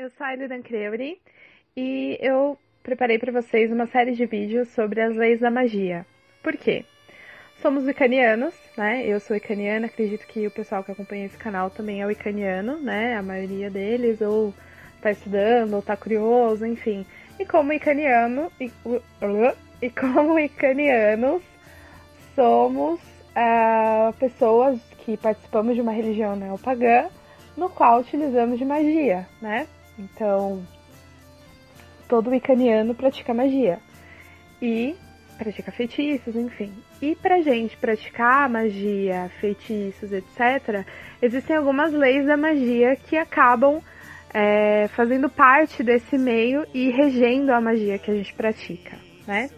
eu sou a Elidan Creuri e eu preparei para vocês uma série de vídeos sobre as leis da magia. Por quê? Somos icanianos, né? Eu sou icaniana, acredito que o pessoal que acompanha esse canal também é icaniano, né? A maioria deles, ou tá estudando, ou tá curioso, enfim. E como icaniano, e, e como icanianos, somos uh, pessoas que participamos de uma religião neopagã, no qual utilizamos de magia, né? Então, todo icaniano pratica magia. E pratica feitiços, enfim. E pra gente praticar magia, feitiços, etc., existem algumas leis da magia que acabam é, fazendo parte desse meio e regendo a magia que a gente pratica, né?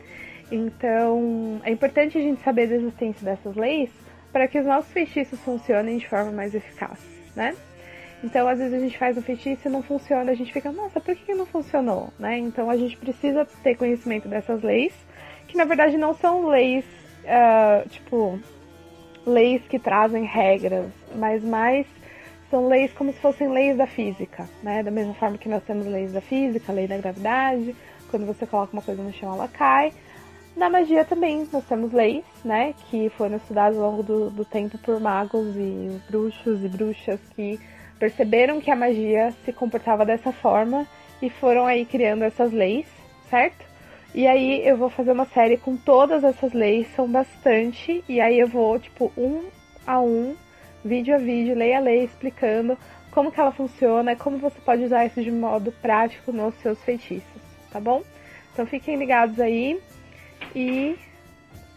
Então, é importante a gente saber da existência dessas leis para que os nossos feitiços funcionem de forma mais eficaz, né? Então, às vezes a gente faz um feitiço e não funciona, a gente fica, nossa, por que não funcionou, né? Então, a gente precisa ter conhecimento dessas leis, que na verdade não são leis, uh, tipo, leis que trazem regras, mas mais são leis como se fossem leis da física, né? Da mesma forma que nós temos leis da física, lei da gravidade, quando você coloca uma coisa no chão ela cai. Na magia também nós temos leis, né? Que foram estudadas ao longo do, do tempo por magos e bruxos e bruxas que perceberam que a magia se comportava dessa forma e foram aí criando essas leis, certo? E aí eu vou fazer uma série com todas essas leis, são bastante, e aí eu vou, tipo, um a um vídeo a vídeo, lei a lei, explicando como que ela funciona, como você pode usar isso de modo prático nos seus feitiços, tá bom? Então fiquem ligados aí e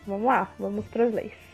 vamos lá, vamos para as leis.